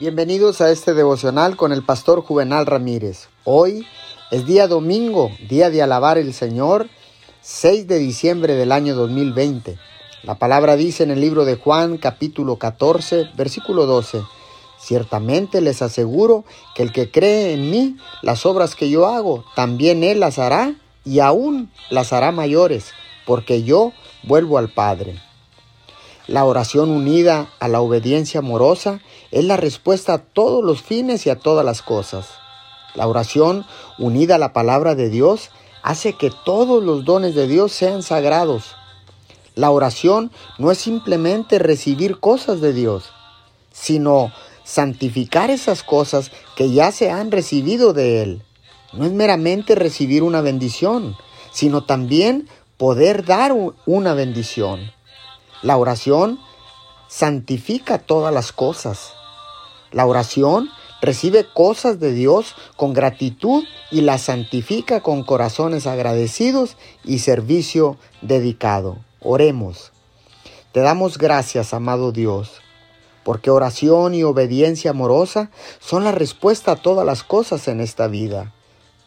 Bienvenidos a este devocional con el pastor Juvenal Ramírez. Hoy es día domingo, día de alabar el Señor, 6 de diciembre del año 2020. La palabra dice en el libro de Juan capítulo 14, versículo 12. Ciertamente les aseguro que el que cree en mí, las obras que yo hago, también él las hará y aún las hará mayores, porque yo vuelvo al Padre. La oración unida a la obediencia amorosa es la respuesta a todos los fines y a todas las cosas. La oración unida a la palabra de Dios hace que todos los dones de Dios sean sagrados. La oración no es simplemente recibir cosas de Dios, sino santificar esas cosas que ya se han recibido de Él. No es meramente recibir una bendición, sino también poder dar una bendición. La oración santifica todas las cosas. La oración recibe cosas de Dios con gratitud y las santifica con corazones agradecidos y servicio dedicado. Oremos. Te damos gracias, amado Dios, porque oración y obediencia amorosa son la respuesta a todas las cosas en esta vida.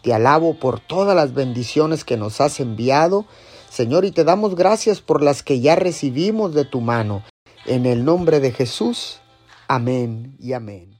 Te alabo por todas las bendiciones que nos has enviado Señor, y te damos gracias por las que ya recibimos de tu mano. En el nombre de Jesús. Amén y amén.